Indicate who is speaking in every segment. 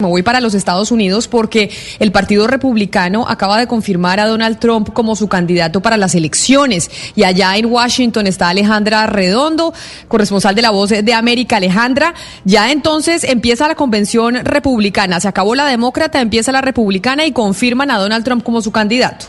Speaker 1: Me voy para los Estados Unidos porque el Partido Republicano acaba de confirmar a Donald Trump como su candidato para las elecciones. Y allá en Washington está Alejandra Redondo, corresponsal de La Voz de América. Alejandra, ya entonces empieza la convención republicana. Se acabó la demócrata, empieza la republicana y confirman a Donald Trump como su candidato.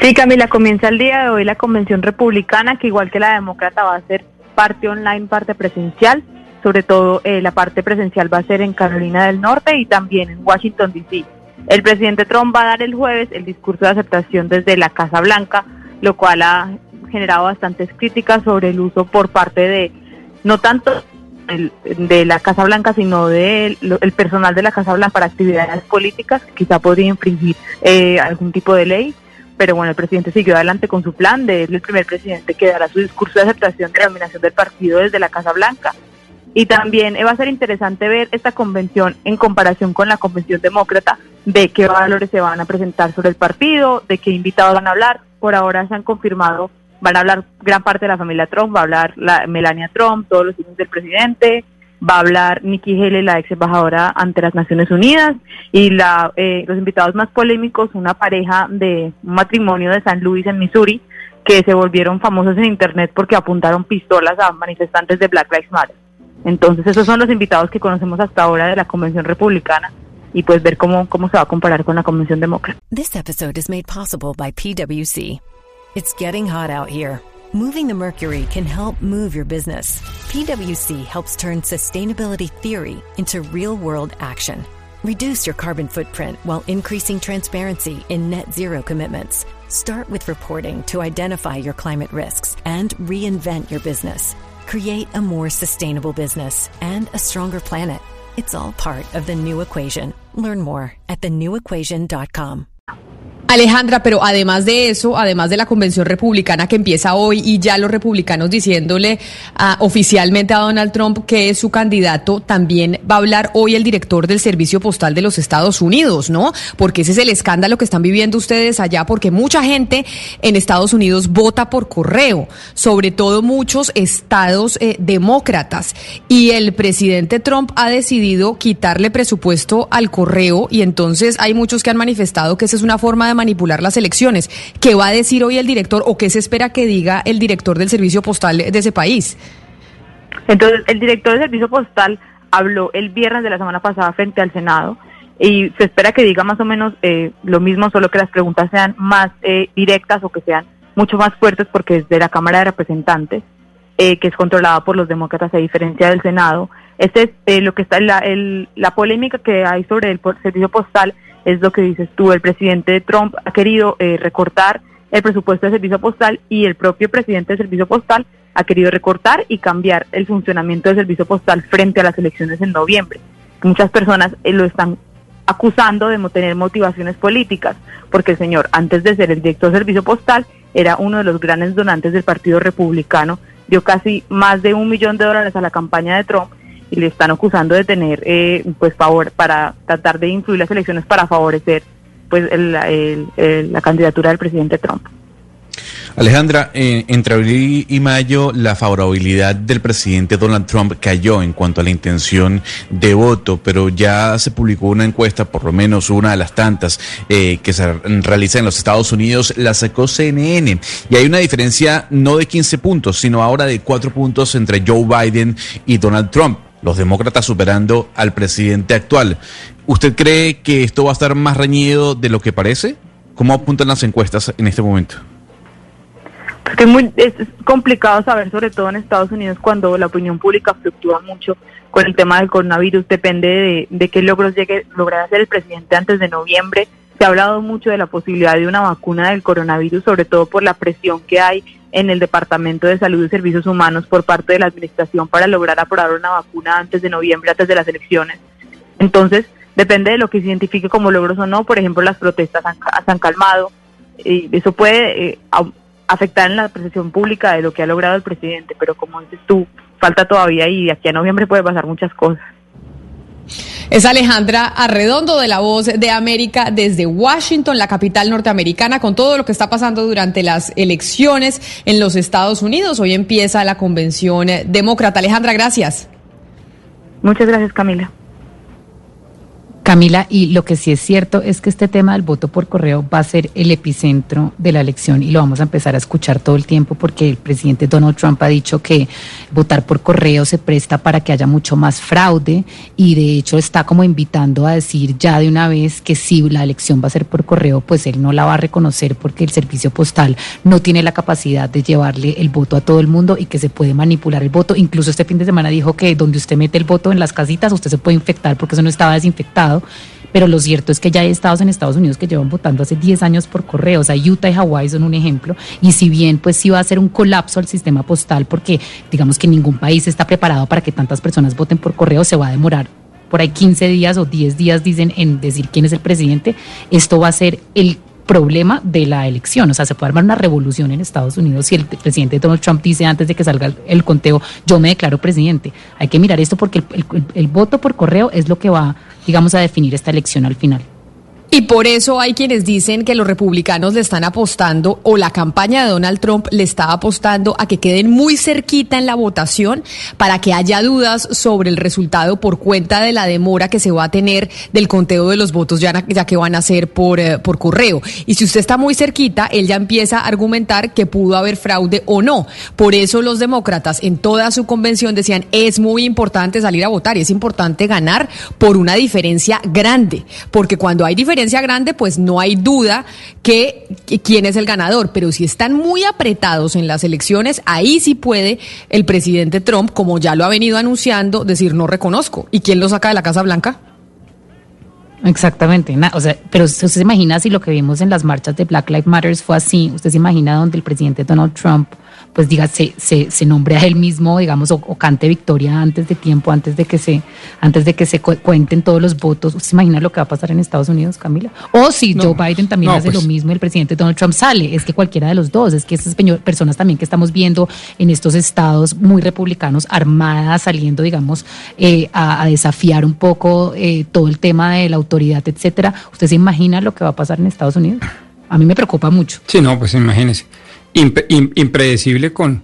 Speaker 2: Sí, Camila, comienza el día de hoy la convención republicana, que igual que la demócrata va a ser parte online, parte presencial sobre todo eh, la parte presencial va a ser en Carolina del Norte y también en Washington, D.C. El presidente Trump va a dar el jueves el discurso de aceptación desde la Casa Blanca, lo cual ha generado bastantes críticas sobre el uso por parte de, no tanto de la Casa Blanca, sino del de el personal de la Casa Blanca para actividades políticas, que quizá podría infringir eh, algún tipo de ley. Pero bueno, el presidente siguió adelante con su plan de ser el primer presidente que dará su discurso de aceptación de la nominación del partido desde la Casa Blanca. Y también va a ser interesante ver esta convención en comparación con la convención demócrata, de qué valores se van a presentar sobre el partido, de qué invitados van a hablar. Por ahora se han confirmado, van a hablar gran parte de la familia Trump, va a hablar la Melania Trump, todos los hijos del presidente, va a hablar Nikki Haley, la ex embajadora ante las Naciones Unidas, y la, eh, los invitados más polémicos, una pareja de un matrimonio de San Luis en Missouri, que se volvieron famosos en Internet porque apuntaron pistolas a manifestantes de Black Lives Matter. Entonces, esos son los invitados que conocemos hasta ahora de la Convención Republicana y pues ver cómo, cómo se va a comparar con la Convención Demócrata.
Speaker 3: This episode is made possible by PwC. It's getting hot out here. Moving the mercury can help move your business. PwC helps turn sustainability theory into real-world action. Reduce your carbon footprint while increasing transparency in net zero commitments. Start with reporting to identify your climate risks and reinvent your business. Create a more sustainable business and a stronger planet. It's all part of the new equation. Learn more at thenewequation.com.
Speaker 1: Alejandra, pero además de eso, además de la convención republicana que empieza hoy y ya los republicanos diciéndole oficialmente a Donald Trump que es su candidato, también va a hablar hoy el director del Servicio Postal de los Estados Unidos, ¿no? Porque ese es el escándalo que están viviendo ustedes allá, porque mucha gente en Estados Unidos vota por correo, sobre todo muchos estados eh, demócratas. Y el presidente Trump ha decidido quitarle presupuesto al correo y entonces hay muchos que han manifestado que esa es una forma de manipular las elecciones. ¿Qué va a decir hoy el director o qué se espera que diga el director del servicio postal de ese país?
Speaker 2: Entonces, el director del servicio postal habló el viernes de la semana pasada frente al Senado y se espera que diga más o menos eh, lo mismo, solo que las preguntas sean más eh, directas o que sean mucho más fuertes porque es de la Cámara de Representantes, eh, que es controlada por los demócratas a diferencia del Senado. Este es lo que está la, el, la polémica que hay sobre el servicio postal es lo que dices tú, el presidente Trump ha querido eh, recortar el presupuesto de servicio postal y el propio presidente del servicio postal ha querido recortar y cambiar el funcionamiento del servicio postal frente a las elecciones en noviembre. Muchas personas eh, lo están acusando de tener motivaciones políticas, porque el señor, antes de ser el director del servicio postal, era uno de los grandes donantes del Partido Republicano, dio casi más de un millón de dólares a la campaña de Trump y le están acusando de tener eh, pues favor para tratar de influir las elecciones para favorecer pues la candidatura del presidente Trump.
Speaker 4: Alejandra, entre abril y mayo la favorabilidad del presidente Donald Trump cayó en cuanto a la intención de voto, pero ya se publicó una encuesta, por lo menos una de las tantas eh, que se realiza en los Estados Unidos, la sacó CNN y hay una diferencia no de 15 puntos, sino ahora de 4 puntos entre Joe Biden y Donald Trump los demócratas superando al presidente actual. ¿Usted cree que esto va a estar más reñido de lo que parece? ¿Cómo apuntan las encuestas en este momento?
Speaker 2: Es, muy, complicado saber, sobre todo en Estados Unidos, cuando la opinión pública fluctúa mucho con el tema del coronavirus. Depende de, de qué logros llegue lograr hacer el presidente antes de noviembre. Se ha hablado mucho de la posibilidad de una vacuna del coronavirus, sobre todo por la presión que hay en el Departamento de Salud y Servicios Humanos por parte de la Administración para lograr aprobar una vacuna antes de noviembre, antes de las elecciones. Entonces, depende de lo que se identifique como logros o no. Por ejemplo, las protestas han, se han calmado. Y eso puede eh, afectar en la percepción pública de lo que ha logrado el presidente, pero como dices tú, falta todavía y de aquí a noviembre puede pasar muchas cosas.
Speaker 1: Es Alejandra Arredondo de La Voz de América desde Washington, la capital norteamericana, con todo lo que está pasando durante las elecciones en los Estados Unidos. Hoy empieza la convención demócrata. Alejandra, gracias.
Speaker 2: Muchas gracias, Camila.
Speaker 5: Camila, y lo que sí es cierto es que este tema del voto por correo va a ser el epicentro de la elección y lo vamos a empezar a escuchar todo el tiempo porque el presidente Donald Trump ha dicho que votar por correo se presta para que haya mucho más fraude y de hecho está como invitando a decir ya de una vez que si la elección va a ser por correo, pues él no la va a reconocer porque el servicio postal no tiene la capacidad de llevarle el voto a todo el mundo y que se puede manipular el voto. Incluso este fin de semana dijo que donde usted mete el voto en las casitas, usted se puede infectar porque eso no estaba desinfectado pero lo cierto es que ya hay estados en Estados Unidos que llevan votando hace 10 años por correo, o sea, Utah y Hawái son un ejemplo, y si bien pues sí va a ser un colapso al sistema postal porque digamos que ningún país está preparado para que tantas personas voten por correo, se va a demorar por ahí 15 días o 10 días dicen en decir quién es el presidente, esto va a ser el problema de la elección. O sea, se puede armar una revolución en Estados Unidos si el presidente Donald Trump dice antes de que salga el, conteo, yo me declaro presidente. Hay que mirar esto porque el voto por correo es lo que va, digamos, a definir esta elección al final.
Speaker 1: Y por eso hay quienes dicen que los republicanos le están apostando, o la campaña de Donald Trump le está apostando a que queden muy cerquita en la votación para que haya dudas sobre el resultado por cuenta de la demora que se va a tener del conteo de los votos ya, que van a ser por, eh, por correo. Y si usted está muy cerquita, él ya empieza a argumentar que pudo haber fraude o no. Por eso los demócratas en toda su convención decían es muy importante salir a votar y es importante ganar por una diferencia grande, porque cuando hay diferencia grande, pues no hay duda que, quién es el ganador. Pero si están muy apretados en las elecciones, ahí sí puede el presidente Trump, como ya lo ha venido anunciando, decir no reconozco. ¿Y quién lo saca de la Casa Blanca?
Speaker 5: Exactamente, o sea, pero usted se imagina si lo que vimos en las marchas de Black Lives Matter fue así, usted se imagina donde el presidente Donald Trump pues diga, se, se, se nombre a él mismo, digamos, o, cante victoria antes de tiempo, antes de que se, antes de que se cuenten todos los votos. ¿Usted se imagina lo que va a pasar en Estados Unidos, Camila? O si Joe Biden también hace lo pues mismo y el presidente Donald Trump sale, es que cualquiera de los dos, es que esas personas también que estamos viendo en estos estados muy republicanos armadas saliendo, digamos, eh, a, desafiar un poco eh, todo el tema de la autoridad, etcétera. ¿Usted se imagina lo que va a pasar en Estados Unidos? A mí me preocupa mucho.
Speaker 6: Sí, no, pues imagínese impredecible con,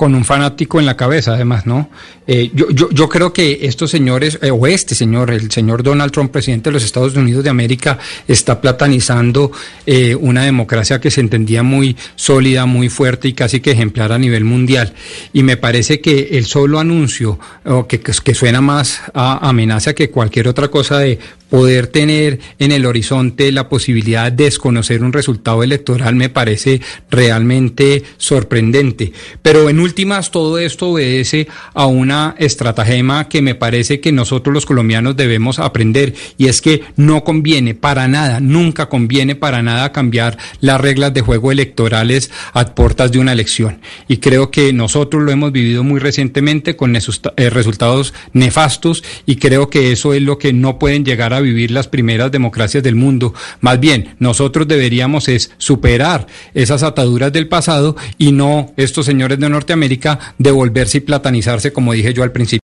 Speaker 6: con un fanático en la cabeza, además, ¿no? Eh, yo, yo, yo, creo que estos señores, eh, o este señor, el señor Donald Trump, presidente de los Estados Unidos de América, está platanizando eh, una democracia que se entendía muy sólida, muy fuerte y casi que ejemplar a nivel mundial. Y me parece que el solo anuncio, o que, que suena más a amenaza que cualquier otra cosa de poder tener en el horizonte la posibilidad de desconocer un resultado electoral me parece realmente sorprendente. Pero en últimas, todo esto obedece a una estratagema que me parece que nosotros los colombianos debemos aprender y es que no conviene para nada, nunca conviene para nada cambiar las reglas de juego electorales a puertas de una elección. Y creo que nosotros lo hemos vivido muy recientemente con eh, resultados nefastos y creo que eso es lo que no pueden llegar a vivir las primeras democracias del mundo. Más bien, nosotros deberíamos es superar esas ataduras del pasado y no estos señores de Norteamérica devolverse y platanizarse como dije yo al principio.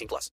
Speaker 7: 18 plus.